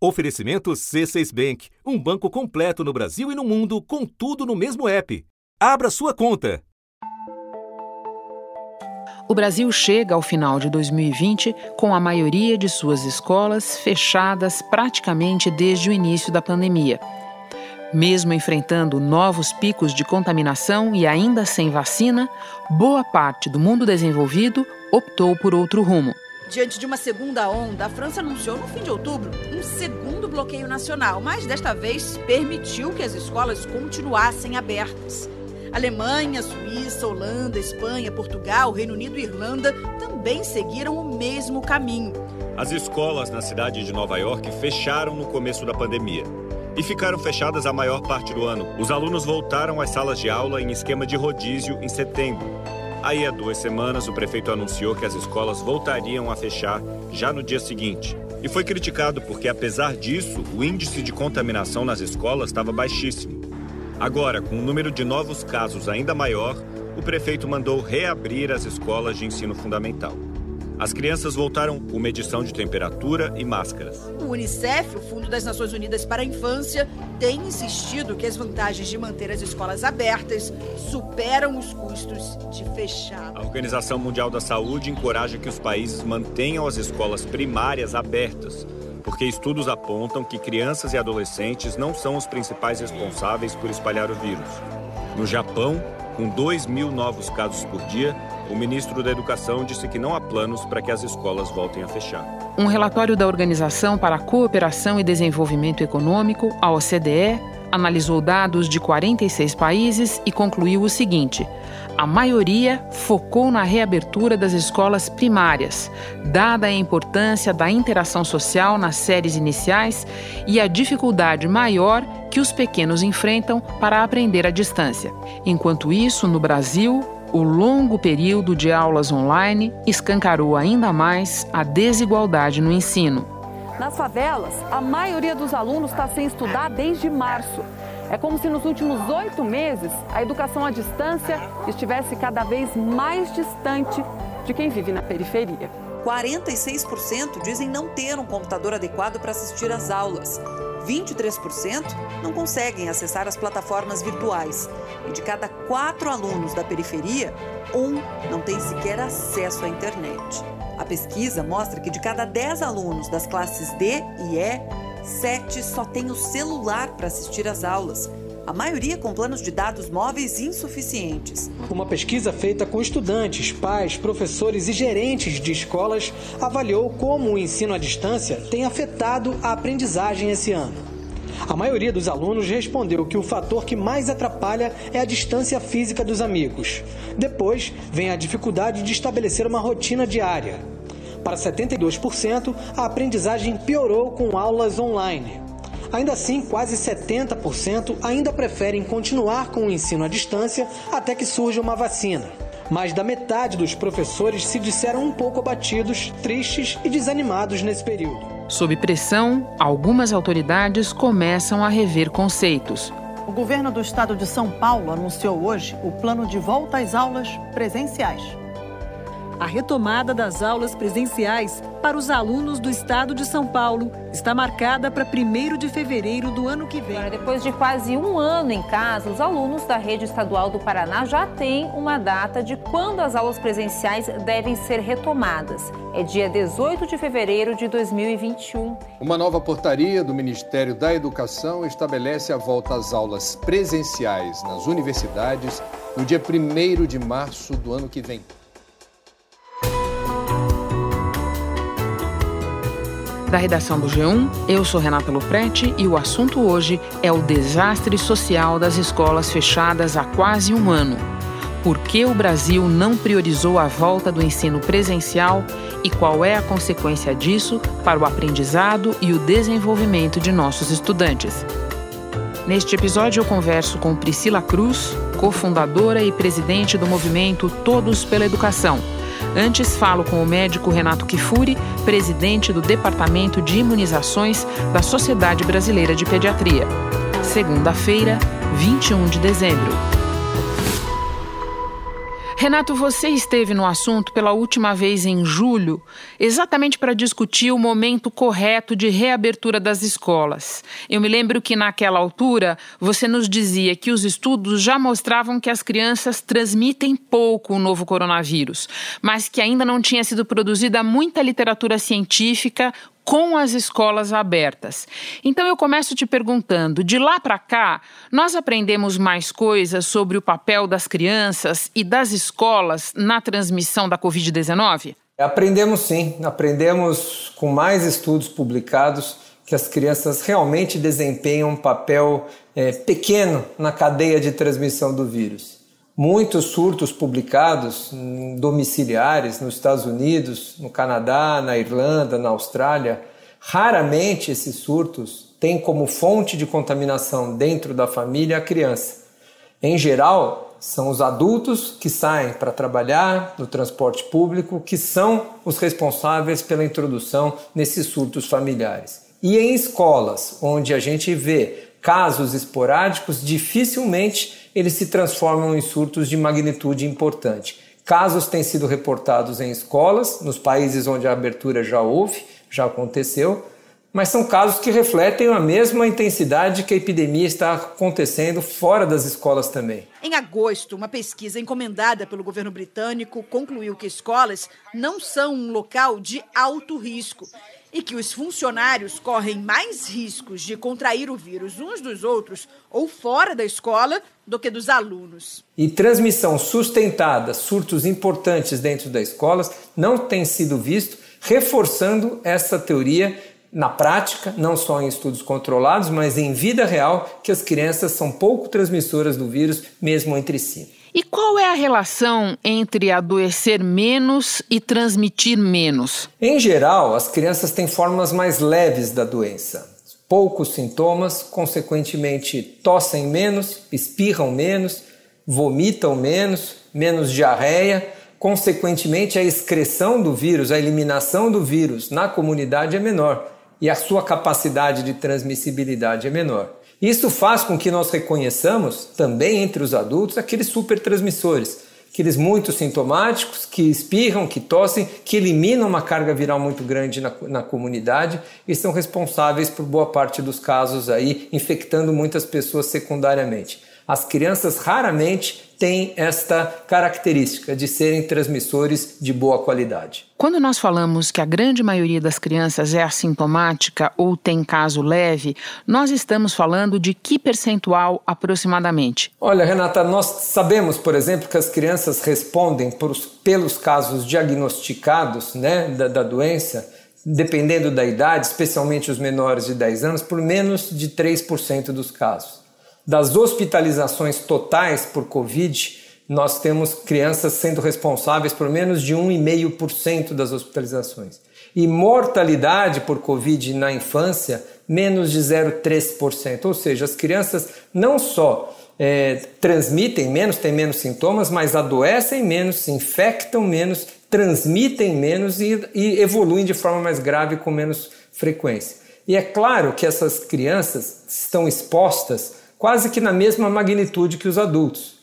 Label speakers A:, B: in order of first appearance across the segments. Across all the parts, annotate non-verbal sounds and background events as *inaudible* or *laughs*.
A: Oferecimento C6 Bank, um banco completo no Brasil e no mundo, com tudo no mesmo app. Abra sua conta.
B: O Brasil chega ao final de 2020 com a maioria de suas escolas fechadas praticamente desde o início da pandemia. Mesmo enfrentando novos picos de contaminação e ainda sem vacina, boa parte do mundo desenvolvido optou por outro rumo.
C: Diante de uma segunda onda, a França anunciou no fim de outubro um segundo bloqueio nacional, mas desta vez permitiu que as escolas continuassem abertas. Alemanha, Suíça, Holanda, Espanha, Portugal, Reino Unido e Irlanda também seguiram o mesmo caminho.
D: As escolas na cidade de Nova York fecharam no começo da pandemia e ficaram fechadas a maior parte do ano. Os alunos voltaram às salas de aula em esquema de rodízio em setembro. Aí, há duas semanas, o prefeito anunciou que as escolas voltariam a fechar já no dia seguinte. E foi criticado porque, apesar disso, o índice de contaminação nas escolas estava baixíssimo. Agora, com o número de novos casos ainda maior, o prefeito mandou reabrir as escolas de ensino fundamental. As crianças voltaram com medição de temperatura e máscaras.
C: O Unicef, o Fundo das Nações Unidas para a Infância, tem insistido que as vantagens de manter as escolas abertas superam os custos de fechar.
D: A Organização Mundial da Saúde encoraja que os países mantenham as escolas primárias abertas, porque estudos apontam que crianças e adolescentes não são os principais responsáveis por espalhar o vírus. No Japão, com 2 mil novos casos por dia, o ministro da Educação disse que não há planos para que as escolas voltem a fechar.
B: Um relatório da Organização para a Cooperação e Desenvolvimento Econômico, a OCDE, analisou dados de 46 países e concluiu o seguinte: a maioria focou na reabertura das escolas primárias, dada a importância da interação social nas séries iniciais e a dificuldade maior que os pequenos enfrentam para aprender à distância. Enquanto isso, no Brasil, o longo período de aulas online escancarou ainda mais a desigualdade no ensino.
E: Nas favelas, a maioria dos alunos está sem estudar desde março. É como se nos últimos oito meses a educação à distância estivesse cada vez mais distante de quem vive na periferia.
F: 46% dizem não ter um computador adequado para assistir às aulas. 23% não conseguem acessar as plataformas virtuais. E de cada quatro alunos da periferia, um não tem sequer acesso à internet. A pesquisa mostra que de cada 10 alunos das classes D e E, 7 só têm o celular para assistir às aulas a maioria com planos de dados móveis insuficientes.
G: Uma pesquisa feita com estudantes, pais, professores e gerentes de escolas avaliou como o ensino à distância tem afetado a aprendizagem esse ano. A maioria dos alunos respondeu que o fator que mais atrapalha é a distância física dos amigos. Depois vem a dificuldade de estabelecer uma rotina diária. Para 72%, a aprendizagem piorou com aulas online. Ainda assim, quase 70% ainda preferem continuar com o ensino à distância até que surja uma vacina. Mais da metade dos professores se disseram um pouco abatidos, tristes e desanimados nesse período.
B: Sob pressão, algumas autoridades começam a rever conceitos.
H: O governo do estado de São Paulo anunciou hoje o plano de volta às aulas presenciais.
I: A retomada das aulas presenciais para os alunos do estado de São Paulo está marcada para 1 de fevereiro do ano que vem.
J: Agora, depois de quase um ano em casa, os alunos da rede estadual do Paraná já têm uma data de quando as aulas presenciais devem ser retomadas. É dia 18 de fevereiro de 2021.
K: Uma nova portaria do Ministério da Educação estabelece a volta às aulas presenciais nas universidades no dia 1 de março do ano que vem.
B: Da redação do G1, eu sou Renata Loprete e o assunto hoje é o desastre social das escolas fechadas há quase um ano. Por que o Brasil não priorizou a volta do ensino presencial e qual é a consequência disso para o aprendizado e o desenvolvimento de nossos estudantes? Neste episódio, eu converso com Priscila Cruz, cofundadora e presidente do movimento Todos pela Educação Antes, falo com o médico Renato Kifuri, presidente do Departamento de Imunizações da Sociedade Brasileira de Pediatria. Segunda-feira, 21 de dezembro. Renato, você esteve no assunto pela última vez em julho, exatamente para discutir o momento correto de reabertura das escolas. Eu me lembro que naquela altura você nos dizia que os estudos já mostravam que as crianças transmitem pouco o novo coronavírus, mas que ainda não tinha sido produzida muita literatura científica com as escolas abertas. Então eu começo te perguntando: de lá para cá, nós aprendemos mais coisas sobre o papel das crianças e das escolas na transmissão da Covid-19?
L: Aprendemos sim, aprendemos com mais estudos publicados que as crianças realmente desempenham um papel é, pequeno na cadeia de transmissão do vírus. Muitos surtos publicados domiciliares nos Estados Unidos, no Canadá, na Irlanda, na Austrália, raramente esses surtos têm como fonte de contaminação dentro da família a criança. Em geral, são os adultos que saem para trabalhar no transporte público que são os responsáveis pela introdução nesses surtos familiares. E em escolas, onde a gente vê casos esporádicos, dificilmente eles se transformam em surtos de magnitude importante. Casos têm sido reportados em escolas, nos países onde a abertura já houve, já aconteceu, mas são casos que refletem a mesma intensidade que a epidemia está acontecendo fora das escolas também.
C: Em agosto, uma pesquisa encomendada pelo governo britânico concluiu que escolas não são um local de alto risco e que os funcionários correm mais riscos de contrair o vírus uns dos outros ou fora da escola do que dos alunos.
L: E transmissão sustentada, surtos importantes dentro das escolas, não tem sido visto, reforçando essa teoria na prática, não só em estudos controlados, mas em vida real, que as crianças são pouco transmissoras do vírus, mesmo entre si.
B: E qual é a relação entre adoecer menos e transmitir menos?
L: Em geral, as crianças têm formas mais leves da doença. Poucos sintomas, consequentemente, tossem menos, espirram menos, vomitam menos, menos diarreia. Consequentemente, a excreção do vírus, a eliminação do vírus na comunidade é menor e a sua capacidade de transmissibilidade é menor. Isso faz com que nós reconheçamos também entre os adultos aqueles supertransmissores, aqueles muito sintomáticos que espirram, que tossem, que eliminam uma carga viral muito grande na, na comunidade e são responsáveis por boa parte dos casos aí, infectando muitas pessoas secundariamente. As crianças raramente têm esta característica de serem transmissores de boa qualidade.
B: Quando nós falamos que a grande maioria das crianças é assintomática ou tem caso leve, nós estamos falando de que percentual aproximadamente?
L: Olha, Renata, nós sabemos, por exemplo, que as crianças respondem por, pelos casos diagnosticados né, da, da doença dependendo da idade, especialmente os menores de 10 anos, por menos de 3% dos casos das hospitalizações totais por Covid, nós temos crianças sendo responsáveis por menos de 1,5% das hospitalizações. E mortalidade por Covid na infância, menos de 0,3%. Ou seja, as crianças não só é, transmitem menos, têm menos sintomas, mas adoecem menos, se infectam menos, transmitem menos e, e evoluem de forma mais grave com menos frequência. E é claro que essas crianças estão expostas quase que na mesma magnitude que os adultos.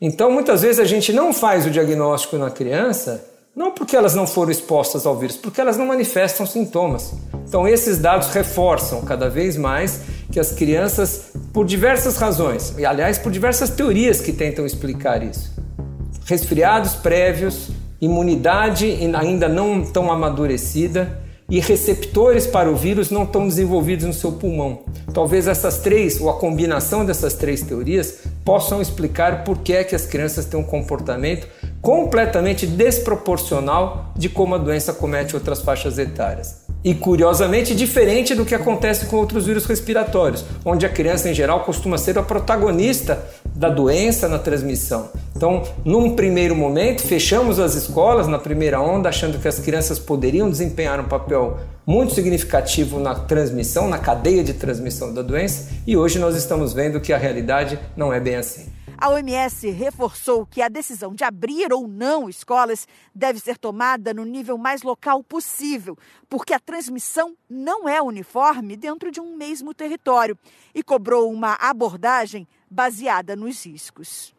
L: Então, muitas vezes a gente não faz o diagnóstico na criança, não porque elas não foram expostas ao vírus, porque elas não manifestam sintomas. Então, esses dados reforçam cada vez mais que as crianças, por diversas razões, e aliás, por diversas teorias que tentam explicar isso, resfriados prévios, imunidade ainda não tão amadurecida, e receptores para o vírus não estão desenvolvidos no seu pulmão. Talvez essas três, ou a combinação dessas três teorias, possam explicar por que é que as crianças têm um comportamento completamente desproporcional de como a doença comete outras faixas etárias. E curiosamente diferente do que acontece com outros vírus respiratórios, onde a criança em geral costuma ser a protagonista da doença na transmissão. Então, num primeiro momento, fechamos as escolas na primeira onda, achando que as crianças poderiam desempenhar um papel muito significativo na transmissão, na cadeia de transmissão da doença, e hoje nós estamos vendo que a realidade não é bem assim.
C: A OMS reforçou que a decisão de abrir ou não escolas deve ser tomada no nível mais local possível, porque a transmissão não é uniforme dentro de um mesmo território e cobrou uma abordagem baseada nos riscos.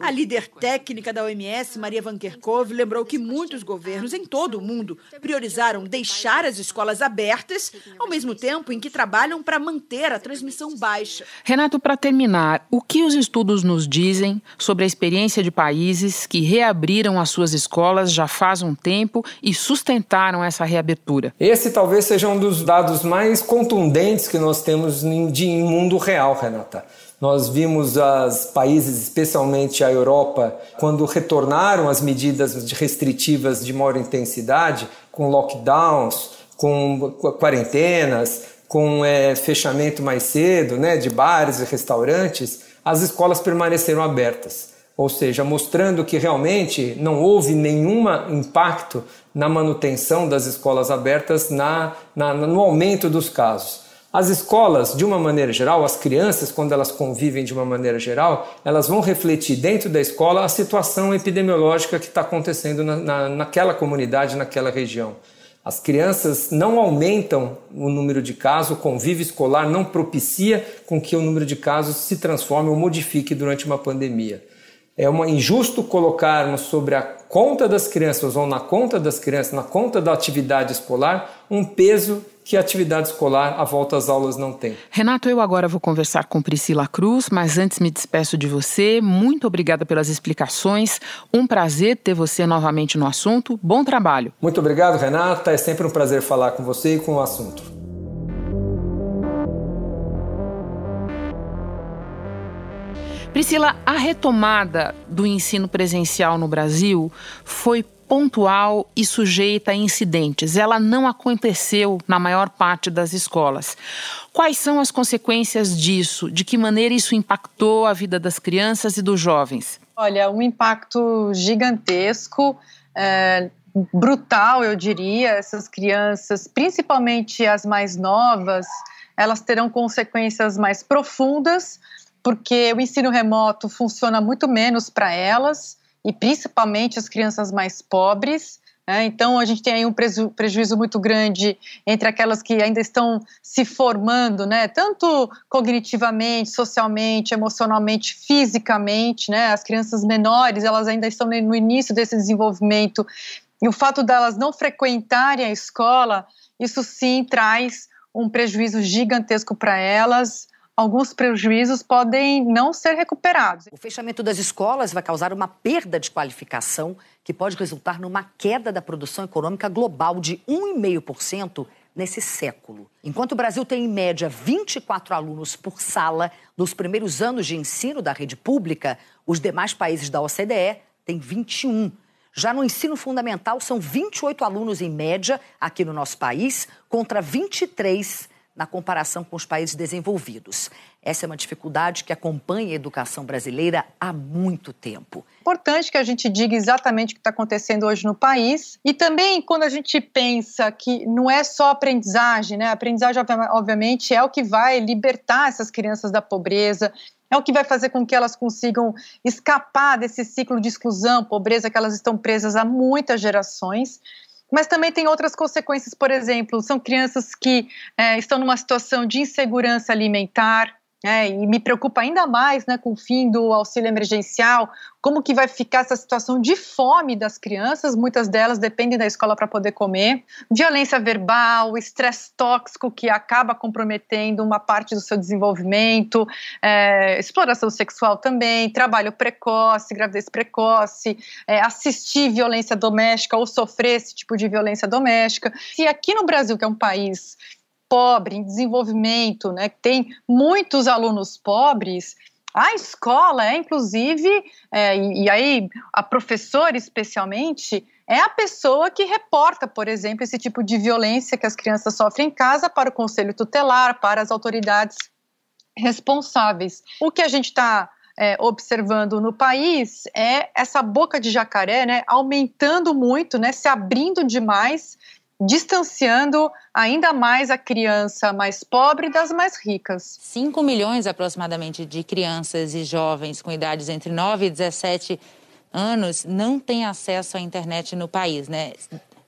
C: A líder técnica da OMS, Maria Van Kerkhove, lembrou que muitos governos em todo o mundo priorizaram deixar as escolas abertas, ao mesmo tempo em que trabalham para manter a transmissão baixa.
B: Renato, para terminar, o que os estudos nos dizem sobre a experiência de países que reabriram as suas escolas já faz um tempo e sustentaram essa reabertura?
L: Esse talvez seja um dos dados mais contundentes que nós temos de mundo real, Renata. Nós vimos os países, especialmente a Europa, quando retornaram as medidas restritivas de maior intensidade, com lockdowns, com quarentenas, com é, fechamento mais cedo né, de bares e restaurantes, as escolas permaneceram abertas. Ou seja, mostrando que realmente não houve nenhum impacto na manutenção das escolas abertas na, na, no aumento dos casos. As escolas, de uma maneira geral, as crianças, quando elas convivem de uma maneira geral, elas vão refletir dentro da escola a situação epidemiológica que está acontecendo na, na, naquela comunidade, naquela região. As crianças não aumentam o número de casos, o convívio escolar não propicia com que o número de casos se transforme ou modifique durante uma pandemia. É uma, injusto colocarmos sobre a conta das crianças ou na conta das crianças, na conta da atividade escolar, um peso que a atividade escolar, a volta às aulas, não tem.
B: Renato, eu agora vou conversar com Priscila Cruz, mas antes me despeço de você. Muito obrigada pelas explicações. Um prazer ter você novamente no assunto. Bom trabalho.
L: Muito obrigado, Renata. É sempre um prazer falar com você e com o assunto.
B: Priscila, a retomada do ensino presencial no Brasil foi pontual e sujeita a incidentes. Ela não aconteceu na maior parte das escolas. Quais são as consequências disso? De que maneira isso impactou a vida das crianças e dos jovens?
M: Olha, um impacto gigantesco. É, brutal, eu diria. Essas crianças, principalmente as mais novas, elas terão consequências mais profundas, porque o ensino remoto funciona muito menos para elas e principalmente as crianças mais pobres. Né? Então, a gente tem aí um preju prejuízo muito grande entre aquelas que ainda estão se formando, né? tanto cognitivamente, socialmente, emocionalmente, fisicamente. Né? As crianças menores, elas ainda estão no início desse desenvolvimento. E o fato delas não frequentarem a escola, isso sim traz um prejuízo gigantesco para elas, alguns prejuízos podem não ser recuperados.
C: O fechamento das escolas vai causar uma perda de qualificação que pode resultar numa queda da produção econômica global de 1,5% nesse século. Enquanto o Brasil tem, em média, 24 alunos por sala nos primeiros anos de ensino da rede pública, os demais países da OCDE têm 21. Já no ensino fundamental, são 28 alunos em média aqui no nosso país, contra 23 na comparação com os países desenvolvidos. Essa é uma dificuldade que acompanha a educação brasileira há muito tempo.
M: Importante que a gente diga exatamente o que está acontecendo hoje no país e também quando a gente pensa que não é só aprendizagem, né? A aprendizagem, obviamente, é o que vai libertar essas crianças da pobreza, é o que vai fazer com que elas consigam escapar desse ciclo de exclusão, pobreza que elas estão presas há muitas gerações. Mas também tem outras consequências, por exemplo, são crianças que é, estão numa situação de insegurança alimentar, é, e me preocupa ainda mais né, com o fim do auxílio emergencial, como que vai ficar essa situação de fome das crianças, muitas delas dependem da escola para poder comer, violência verbal, estresse tóxico que acaba comprometendo uma parte do seu desenvolvimento, é, exploração sexual também, trabalho precoce, gravidez precoce, é, assistir violência doméstica ou sofrer esse tipo de violência doméstica. E aqui no Brasil, que é um país pobre, em desenvolvimento, né, que tem muitos alunos pobres, a escola é, inclusive, é, e, e, aí a professora especialmente, é a pessoa que reporta, por exemplo, esse tipo de violência que as crianças sofrem em casa para o conselho tutelar, para as autoridades responsáveis. O que a gente está é, observando no país é essa boca de jacaré, né, aumentando muito, né, se abrindo demais distanciando ainda mais a criança mais pobre das mais ricas.
J: 5 milhões aproximadamente de crianças e jovens com idades entre 9 e 17 anos não têm acesso à internet no país, né?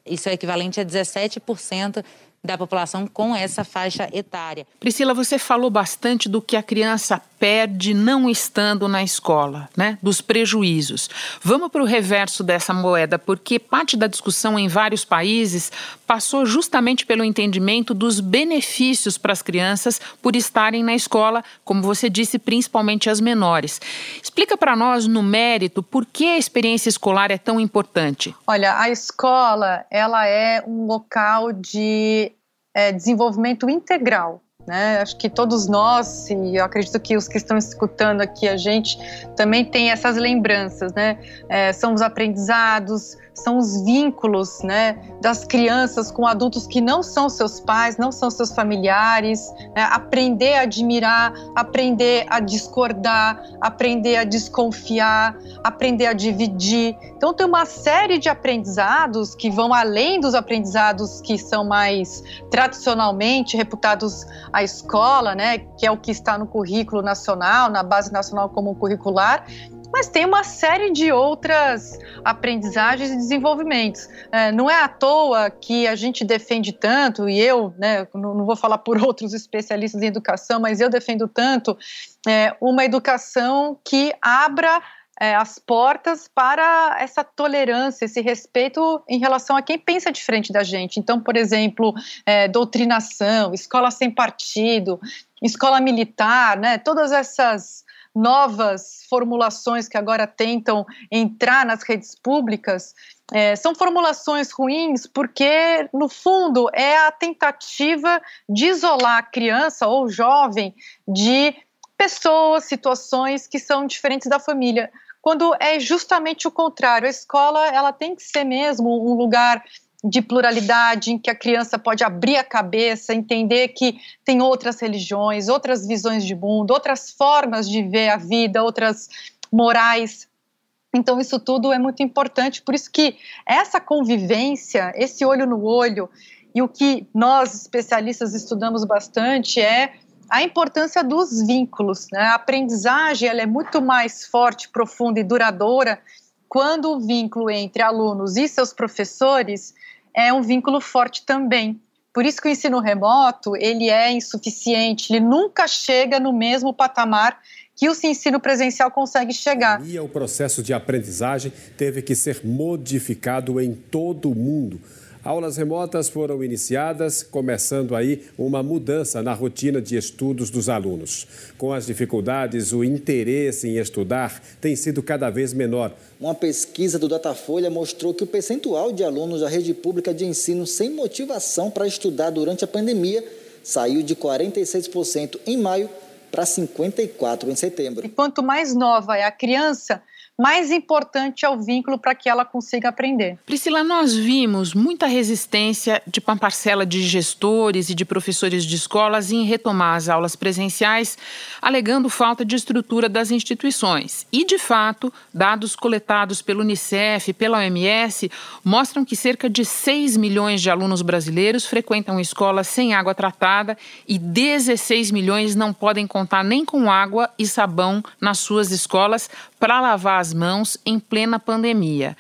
J: Isso é equivalente a 17% da população com essa faixa etária.
B: Priscila, você falou bastante do que a criança perde não estando na escola, né? Dos prejuízos. Vamos para o reverso dessa moeda, porque parte da discussão em vários países passou justamente pelo entendimento dos benefícios para as crianças por estarem na escola, como você disse, principalmente as menores. Explica para nós, no mérito, por que a experiência escolar é tão importante.
M: Olha, a escola ela é um local de é, desenvolvimento integral né? Acho que todos nós, e eu acredito que os que estão escutando aqui a gente também têm essas lembranças, né? É, são os aprendizados, são os vínculos né, das crianças com adultos que não são seus pais, não são seus familiares, né, aprender a admirar, aprender a discordar, aprender a desconfiar, aprender a dividir. Então, tem uma série de aprendizados que vão além dos aprendizados que são mais tradicionalmente reputados à escola, né, que é o que está no currículo nacional, na base nacional comum curricular, mas tem uma série de outras aprendizagens e desenvolvimentos. É, não é à toa que a gente defende tanto, e eu, né, não, não, vou falar por *laughs* outros especialistas em educação, mas eu defendo tanto é, uma educação que abra é, as portas para essa tolerância, esse respeito em relação a quem pensa diferente da gente. Então, por exemplo, é, doutrinação, escola sem partido, escola militar, né, todas essas novas formulações que agora tentam entrar nas redes públicas, é, são formulações ruins porque, no fundo, é a tentativa de isolar a criança ou jovem de pessoas, situações que são diferentes da família. Quando é justamente o contrário, a escola ela tem que ser mesmo um lugar de pluralidade, em que a criança pode abrir a cabeça, entender que tem outras religiões, outras visões de mundo, outras formas de ver a vida, outras morais. Então, isso tudo é muito importante. Por isso que essa convivência, esse olho no olho, e o que nós, especialistas, estudamos bastante é a importância dos vínculos. Né? A aprendizagem ela é muito mais forte, profunda e duradoura quando o vínculo entre alunos e seus professores é um vínculo forte também. Por isso que o ensino remoto ele é insuficiente, ele nunca chega no mesmo patamar que o ensino presencial consegue chegar.
N: E o processo de aprendizagem teve que ser modificado em todo o mundo Aulas remotas foram iniciadas, começando aí uma mudança na rotina de estudos dos alunos. Com as dificuldades, o interesse em estudar tem sido cada vez menor.
O: Uma pesquisa do Datafolha mostrou que o percentual de alunos da rede pública de ensino sem motivação para estudar durante a pandemia saiu de 46% em maio para 54% em setembro.
M: E quanto mais nova é a criança, mais importante é o vínculo para que ela consiga aprender.
B: Priscila, nós vimos muita resistência de uma parcela de gestores e de professores de escolas em retomar as aulas presenciais, alegando falta de estrutura das instituições. E, de fato, dados coletados pelo Unicef e pela OMS mostram que cerca de 6 milhões de alunos brasileiros frequentam escolas sem água tratada e 16 milhões não podem contar nem com água e sabão nas suas escolas para lavar as mãos em plena pandemia.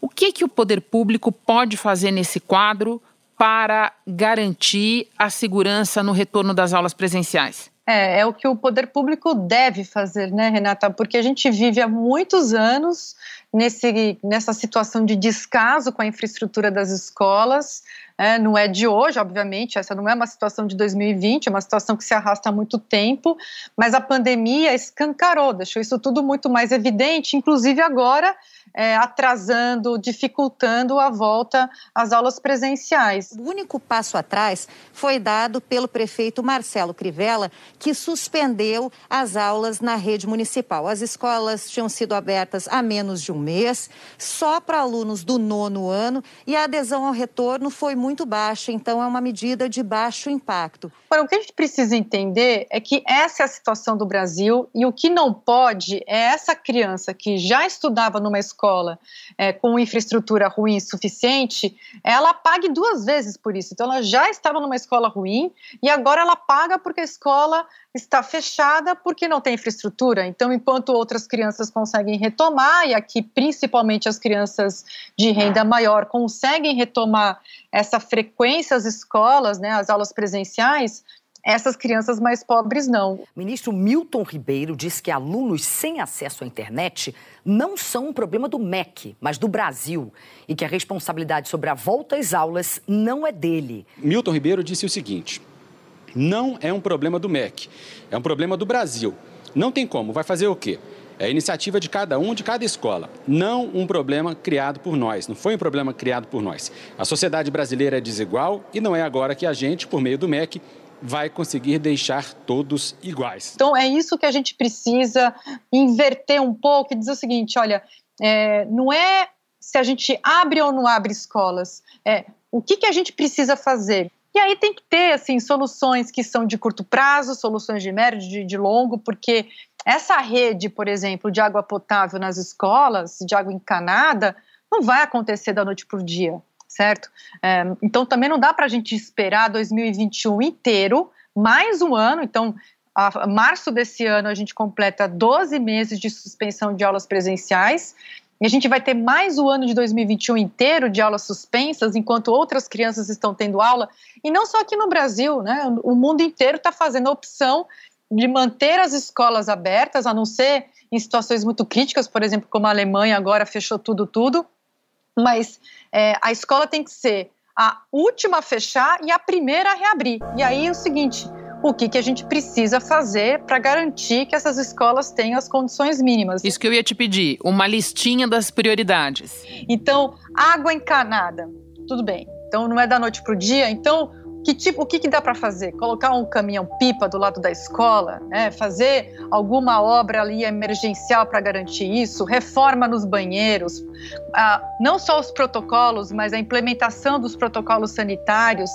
B: O que, que o poder público pode fazer nesse quadro para garantir a segurança no retorno das aulas presenciais?
M: É, é o que o poder público deve fazer, né, Renata? Porque a gente vive há muitos anos nesse, nessa situação de descaso com a infraestrutura das escolas. É, não é de hoje, obviamente, essa não é uma situação de 2020, é uma situação que se arrasta há muito tempo, mas a pandemia escancarou, deixou isso tudo muito mais evidente, inclusive agora é, atrasando, dificultando a volta às aulas presenciais.
P: O único passo atrás foi dado pelo prefeito Marcelo Crivella, que suspendeu as aulas na rede municipal. As escolas tinham sido abertas há menos de um mês, só para alunos do nono ano, e a adesão ao retorno foi muito baixa, então é uma medida de baixo impacto.
M: Agora, o que a gente precisa entender é que essa é a situação do Brasil e o que não pode é essa criança que já estudava numa escola escola é, com infraestrutura ruim suficiente, ela pague duas vezes por isso. Então, ela já estava numa escola ruim e agora ela paga porque a escola está fechada porque não tem infraestrutura. Então, enquanto outras crianças conseguem retomar, e aqui principalmente as crianças de renda maior conseguem retomar essa frequência às escolas, né, às aulas presenciais, essas crianças mais pobres não.
Q: Ministro Milton Ribeiro diz que alunos sem acesso à internet não são um problema do MEC, mas do Brasil, e que a responsabilidade sobre a volta às aulas não é dele.
R: Milton Ribeiro disse o seguinte: não é um problema do MEC, é um problema do Brasil. Não tem como, vai fazer o quê? É a iniciativa de cada um, de cada escola. Não um problema criado por nós, não foi um problema criado por nós. A sociedade brasileira é desigual e não é agora que a gente, por meio do MEC, vai conseguir deixar todos iguais.
M: Então é isso que a gente precisa inverter um pouco e dizer o seguinte: olha, é, não é se a gente abre ou não abre escolas, é o que, que a gente precisa fazer. E aí tem que ter assim soluções que são de curto prazo, soluções de médio, de, de longo, porque essa rede, por exemplo, de água potável nas escolas, de água encanada, não vai acontecer da noite para o dia, certo? Então também não dá para a gente esperar 2021 inteiro, mais um ano. Então, a março desse ano a gente completa 12 meses de suspensão de aulas presenciais. E a gente vai ter mais o ano de 2021 inteiro de aulas suspensas, enquanto outras crianças estão tendo aula. E não só aqui no Brasil, né? O mundo inteiro está fazendo a opção de manter as escolas abertas, a não ser em situações muito críticas, por exemplo, como a Alemanha agora fechou tudo, tudo. Mas é, a escola tem que ser a última a fechar e a primeira a reabrir. E aí é o seguinte: o que, que a gente precisa fazer para garantir que essas escolas tenham as condições mínimas?
B: Isso que eu ia te pedir, uma listinha das prioridades.
M: Então, água encanada, tudo bem. Então, não é da noite para o dia. Então, que tipo, o que, que dá para fazer? Colocar um caminhão-pipa do lado da escola, né? fazer alguma obra ali emergencial para garantir isso, reforma nos banheiros, ah, não só os protocolos, mas a implementação dos protocolos sanitários,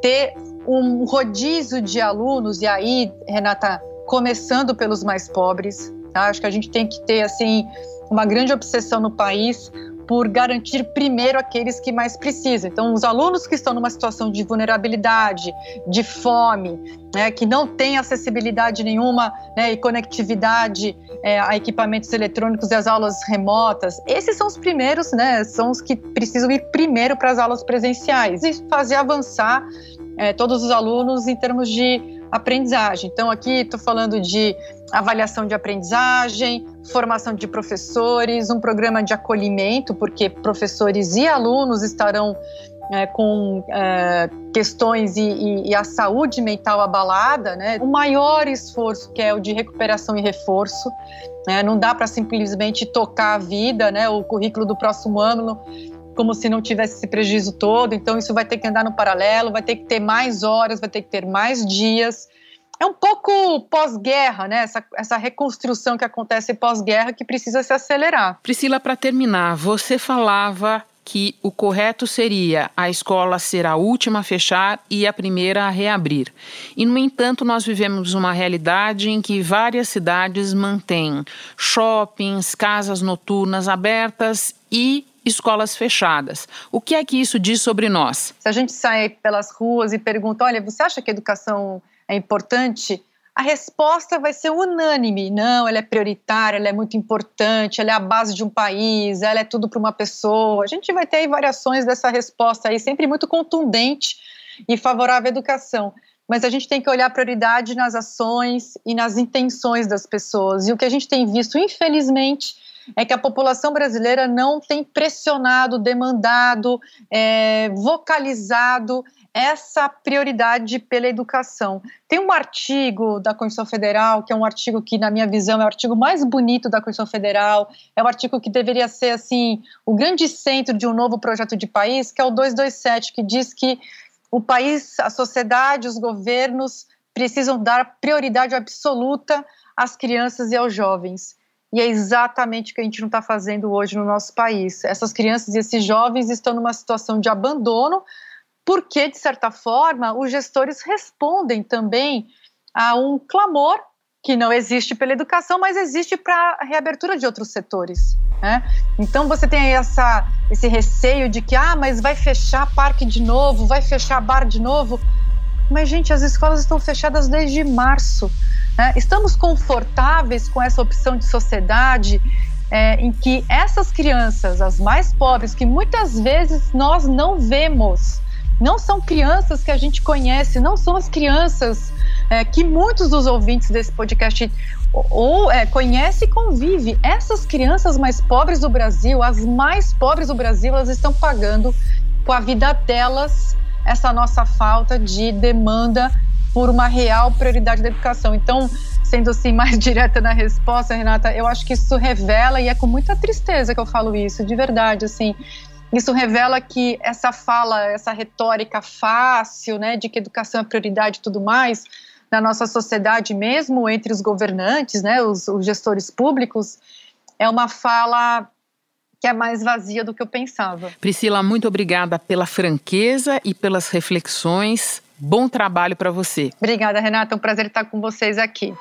M: ter um rodízio de alunos, e aí, Renata, começando pelos mais pobres, tá? acho que a gente tem que ter assim uma grande obsessão no país por garantir primeiro aqueles que mais precisam. Então, os alunos que estão numa situação de vulnerabilidade, de fome, né, que não têm acessibilidade nenhuma né, e conectividade é, a equipamentos eletrônicos e as aulas remotas, esses são os primeiros, né, são os que precisam ir primeiro para as aulas presenciais e fazer avançar é, todos os alunos em termos de aprendizagem. Então, aqui estou falando de avaliação de aprendizagem, formação de professores, um programa de acolhimento, porque professores e alunos estarão é, com é, questões e, e, e, a saúde mental abalada, né? O maior esforço que é o de recuperação e reforço, né? Não dá para simplesmente tocar a vida, né? O currículo do próximo ano como se não tivesse esse prejuízo todo. Então, isso vai ter que andar no paralelo, vai ter que ter mais horas, vai ter que ter mais dias. É um pouco pós-guerra, né? Essa, essa reconstrução que acontece pós-guerra que precisa se acelerar.
B: Priscila, para terminar, você falava que o correto seria a escola ser a última a fechar e a primeira a reabrir. E, no entanto, nós vivemos uma realidade em que várias cidades mantêm shoppings, casas noturnas abertas e escolas fechadas. O que é que isso diz sobre nós?
M: Se a gente sai pelas ruas e pergunta, olha, você acha que a educação é importante? A resposta vai ser unânime. Não, ela é prioritária, ela é muito importante, ela é a base de um país, ela é tudo para uma pessoa. A gente vai ter aí variações dessa resposta aí, sempre muito contundente e favorável à educação. Mas a gente tem que olhar prioridade nas ações e nas intenções das pessoas. E o que a gente tem visto, infelizmente, é que a população brasileira não tem pressionado, demandado, é, vocalizado essa prioridade pela educação. Tem um artigo da Constituição Federal, que é um artigo que, na minha visão, é o artigo mais bonito da Constituição Federal, é o artigo que deveria ser, assim, o grande centro de um novo projeto de país, que é o 227, que diz que o país, a sociedade, os governos precisam dar prioridade absoluta às crianças e aos jovens. E é exatamente o que a gente não está fazendo hoje no nosso país. Essas crianças e esses jovens estão numa situação de abandono, porque, de certa forma, os gestores respondem também a um clamor que não existe pela educação, mas existe para a reabertura de outros setores. Né? Então você tem essa, esse receio de que, ah, mas vai fechar parque de novo, vai fechar bar de novo. Mas, gente, as escolas estão fechadas desde março. Né? Estamos confortáveis com essa opção de sociedade é, em que essas crianças, as mais pobres, que muitas vezes nós não vemos, não são crianças que a gente conhece, não são as crianças é, que muitos dos ouvintes desse podcast ou é, conhece e convive. Essas crianças mais pobres do Brasil, as mais pobres do Brasil, elas estão pagando com a vida delas essa nossa falta de demanda por uma real prioridade da educação. Então, sendo assim *laughs* mais direta na resposta, Renata, eu acho que isso revela e é com muita tristeza que eu falo isso, de verdade, assim. Isso revela que essa fala, essa retórica fácil, né, de que educação é prioridade e tudo mais, na nossa sociedade mesmo, entre os governantes, né, os, os gestores públicos, é uma fala que é mais vazia do que eu pensava.
B: Priscila, muito obrigada pela franqueza e pelas reflexões. Bom trabalho para você.
M: Obrigada, Renata. É um prazer estar com vocês aqui.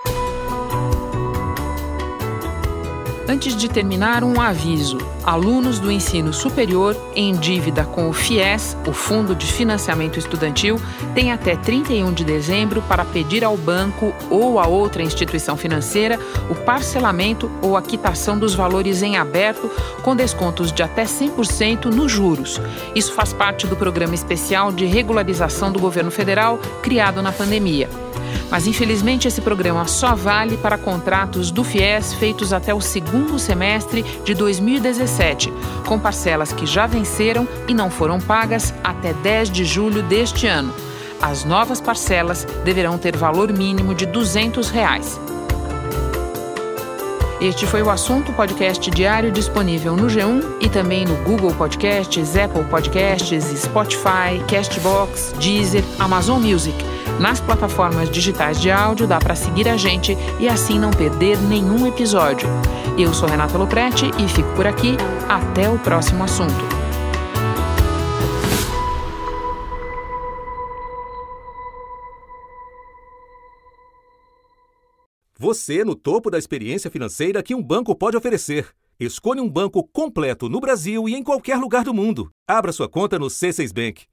B: Antes de terminar, um aviso: alunos do ensino superior em dívida com o FIES, o Fundo de Financiamento Estudantil, têm até 31 de dezembro para pedir ao banco ou a outra instituição financeira o parcelamento ou a quitação dos valores em aberto, com descontos de até 100% nos juros. Isso faz parte do programa especial de regularização do governo federal criado na pandemia. Mas infelizmente esse programa só vale para contratos do FIES feitos até o segundo semestre de 2017, com parcelas que já venceram e não foram pagas até 10 de julho deste ano. As novas parcelas deverão ter valor mínimo de 200 reais. Este foi o assunto podcast diário disponível no G1 e também no Google Podcasts, Apple Podcasts, Spotify, Castbox, Deezer, Amazon Music. Nas plataformas digitais de áudio dá para seguir a gente e assim não perder nenhum episódio. Eu sou Renata Loprete e fico por aqui. Até o próximo assunto.
A: Você no topo da experiência financeira que um banco pode oferecer. Escolha um banco completo no Brasil e em qualquer lugar do mundo. Abra sua conta no C6 Bank.